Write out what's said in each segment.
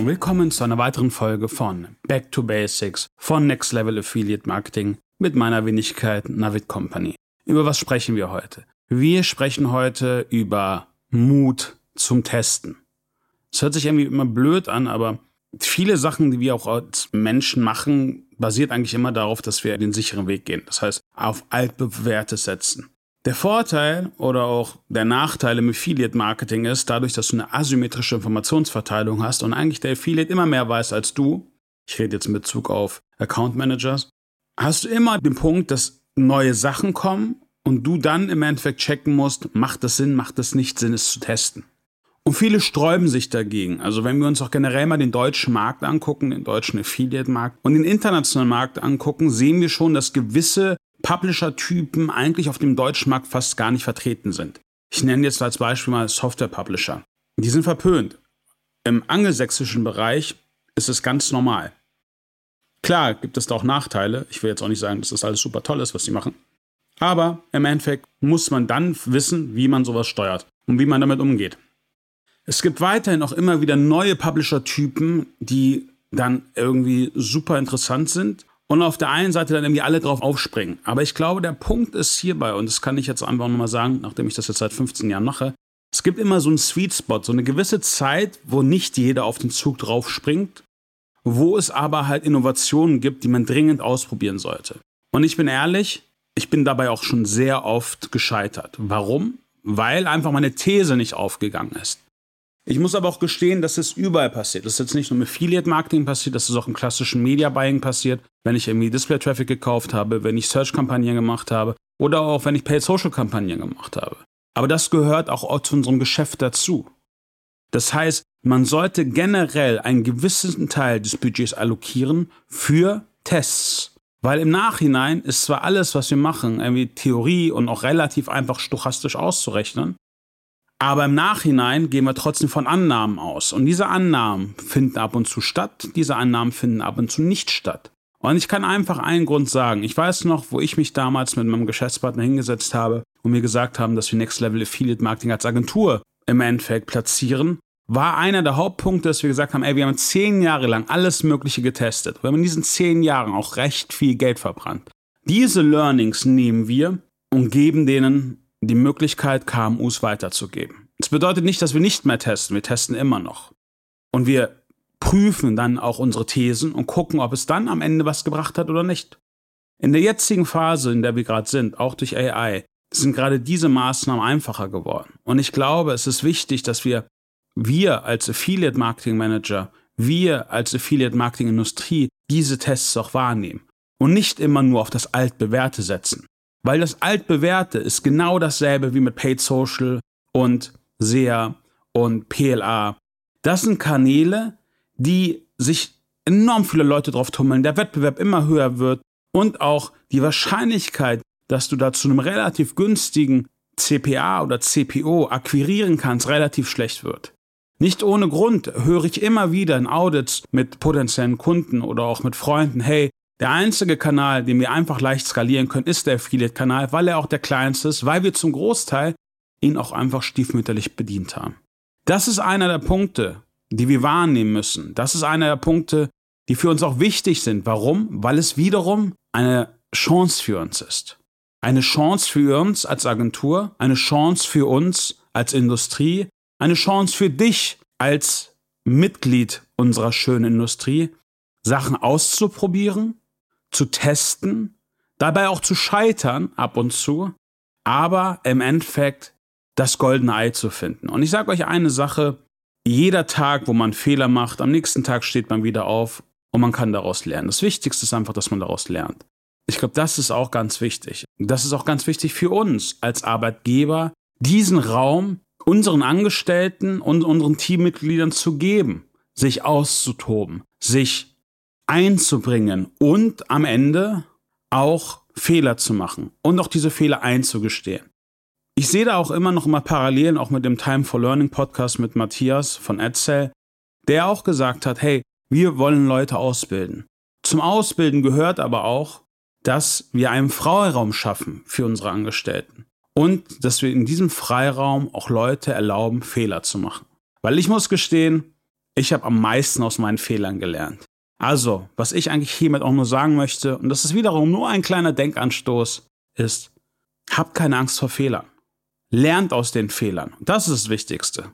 und willkommen zu einer weiteren Folge von Back to Basics von Next Level Affiliate Marketing mit meiner Wenigkeit Navid Company. Über was sprechen wir heute? Wir sprechen heute über Mut zum Testen. Es hört sich irgendwie immer blöd an, aber viele Sachen, die wir auch als Menschen machen, basiert eigentlich immer darauf, dass wir den sicheren Weg gehen. Das heißt, auf altbewährtes setzen. Der Vorteil oder auch der Nachteil im Affiliate Marketing ist, dadurch, dass du eine asymmetrische Informationsverteilung hast und eigentlich der Affiliate immer mehr weiß als du, ich rede jetzt in Bezug auf Account Managers, hast du immer den Punkt, dass neue Sachen kommen und du dann im Endeffekt checken musst, macht das Sinn, macht das nicht Sinn, es zu testen. Und viele sträuben sich dagegen. Also wenn wir uns auch generell mal den deutschen Markt angucken, den deutschen Affiliate-Markt und den internationalen Markt angucken, sehen wir schon, dass gewisse Publisher-Typen eigentlich auf dem deutschen Markt fast gar nicht vertreten sind. Ich nenne jetzt als Beispiel mal Software-Publisher. Die sind verpönt. Im angelsächsischen Bereich ist es ganz normal. Klar gibt es da auch Nachteile. Ich will jetzt auch nicht sagen, dass das alles super toll ist, was sie machen. Aber im Endeffekt muss man dann wissen, wie man sowas steuert und wie man damit umgeht. Es gibt weiterhin auch immer wieder neue Publisher-Typen, die dann irgendwie super interessant sind und auf der einen Seite dann irgendwie alle drauf aufspringen. Aber ich glaube, der Punkt ist hierbei, und das kann ich jetzt einfach nochmal sagen, nachdem ich das jetzt seit 15 Jahren mache, es gibt immer so einen Sweet Spot, so eine gewisse Zeit, wo nicht jeder auf den Zug drauf springt, wo es aber halt Innovationen gibt, die man dringend ausprobieren sollte. Und ich bin ehrlich, ich bin dabei auch schon sehr oft gescheitert. Warum? Weil einfach meine These nicht aufgegangen ist. Ich muss aber auch gestehen, dass es überall passiert. Das ist jetzt nicht nur im Affiliate-Marketing passiert, das ist auch im klassischen Media-Buying passiert, wenn ich irgendwie Display-Traffic gekauft habe, wenn ich Search-Kampagnen gemacht habe oder auch wenn ich Paid-Social-Kampagnen gemacht habe. Aber das gehört auch zu unserem Geschäft dazu. Das heißt, man sollte generell einen gewissen Teil des Budgets allokieren für Tests. Weil im Nachhinein ist zwar alles, was wir machen, irgendwie Theorie und auch relativ einfach stochastisch auszurechnen, aber im Nachhinein gehen wir trotzdem von Annahmen aus. Und diese Annahmen finden ab und zu statt, diese Annahmen finden ab und zu nicht statt. Und ich kann einfach einen Grund sagen. Ich weiß noch, wo ich mich damals mit meinem Geschäftspartner hingesetzt habe und mir gesagt haben, dass wir Next Level Affiliate Marketing als Agentur im Endeffekt platzieren, war einer der Hauptpunkte, dass wir gesagt haben, ey, wir haben zehn Jahre lang alles Mögliche getestet. Wir haben in diesen zehn Jahren auch recht viel Geld verbrannt. Diese Learnings nehmen wir und geben denen die Möglichkeit, KMUs weiterzugeben. Das bedeutet nicht, dass wir nicht mehr testen. Wir testen immer noch. Und wir prüfen dann auch unsere Thesen und gucken, ob es dann am Ende was gebracht hat oder nicht. In der jetzigen Phase, in der wir gerade sind, auch durch AI, sind gerade diese Maßnahmen einfacher geworden. Und ich glaube, es ist wichtig, dass wir, wir als Affiliate Marketing Manager, wir als Affiliate Marketing Industrie diese Tests auch wahrnehmen und nicht immer nur auf das Altbewährte setzen. Weil das Altbewährte ist genau dasselbe wie mit Paid Social und SEA und PLA. Das sind Kanäle, die sich enorm viele Leute drauf tummeln, der Wettbewerb immer höher wird und auch die Wahrscheinlichkeit, dass du da zu einem relativ günstigen CPA oder CPO akquirieren kannst, relativ schlecht wird. Nicht ohne Grund höre ich immer wieder in Audits mit potenziellen Kunden oder auch mit Freunden, hey, der einzige Kanal, den wir einfach leicht skalieren können, ist der Affiliate-Kanal, weil er auch der kleinste ist, weil wir zum Großteil ihn auch einfach stiefmütterlich bedient haben. Das ist einer der Punkte, die wir wahrnehmen müssen. Das ist einer der Punkte, die für uns auch wichtig sind. Warum? Weil es wiederum eine Chance für uns ist. Eine Chance für uns als Agentur, eine Chance für uns als Industrie, eine Chance für dich als Mitglied unserer schönen Industrie, Sachen auszuprobieren, zu testen, dabei auch zu scheitern ab und zu, aber im Endeffekt das goldene Ei zu finden. Und ich sage euch eine Sache, jeder Tag, wo man Fehler macht, am nächsten Tag steht man wieder auf und man kann daraus lernen. Das Wichtigste ist einfach, dass man daraus lernt. Ich glaube, das ist auch ganz wichtig. Das ist auch ganz wichtig für uns als Arbeitgeber, diesen Raum unseren Angestellten und unseren Teammitgliedern zu geben, sich auszutoben, sich einzubringen und am Ende auch Fehler zu machen und auch diese Fehler einzugestehen. Ich sehe da auch immer noch mal Parallelen, auch mit dem Time for Learning Podcast mit Matthias von Edsel, der auch gesagt hat, hey, wir wollen Leute ausbilden. Zum Ausbilden gehört aber auch, dass wir einen Freiraum schaffen für unsere Angestellten und dass wir in diesem Freiraum auch Leute erlauben, Fehler zu machen. Weil ich muss gestehen, Ich habe am meisten aus meinen Fehlern gelernt. Also, was ich eigentlich hiermit auch nur sagen möchte, und das ist wiederum nur ein kleiner Denkanstoß, ist, habt keine Angst vor Fehlern. Lernt aus den Fehlern. Das ist das Wichtigste.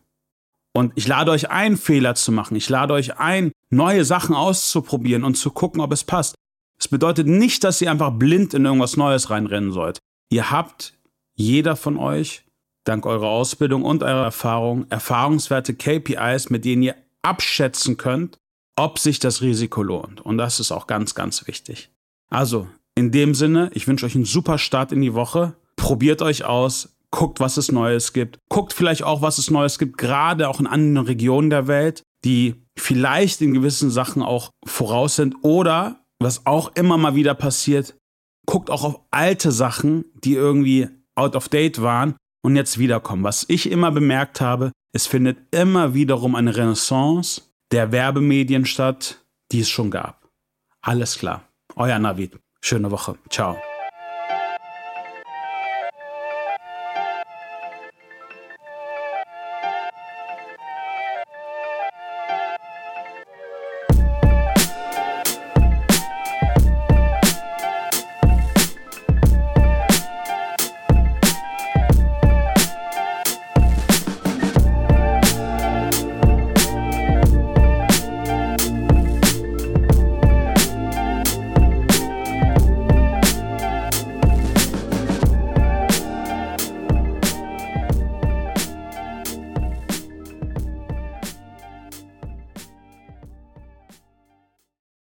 Und ich lade euch ein, Fehler zu machen. Ich lade euch ein, neue Sachen auszuprobieren und zu gucken, ob es passt. Es bedeutet nicht, dass ihr einfach blind in irgendwas Neues reinrennen sollt. Ihr habt, jeder von euch, dank eurer Ausbildung und eurer Erfahrung, erfahrungswerte KPIs, mit denen ihr abschätzen könnt, ob sich das Risiko lohnt. Und das ist auch ganz, ganz wichtig. Also, in dem Sinne, ich wünsche euch einen super Start in die Woche. Probiert euch aus, guckt, was es Neues gibt. Guckt vielleicht auch, was es Neues gibt, gerade auch in anderen Regionen der Welt, die vielleicht in gewissen Sachen auch voraus sind. Oder, was auch immer mal wieder passiert, guckt auch auf alte Sachen, die irgendwie out of date waren und jetzt wiederkommen. Was ich immer bemerkt habe, es findet immer wiederum eine Renaissance der Werbemedien statt, die es schon gab. Alles klar. Euer Navid. Schöne Woche. Ciao.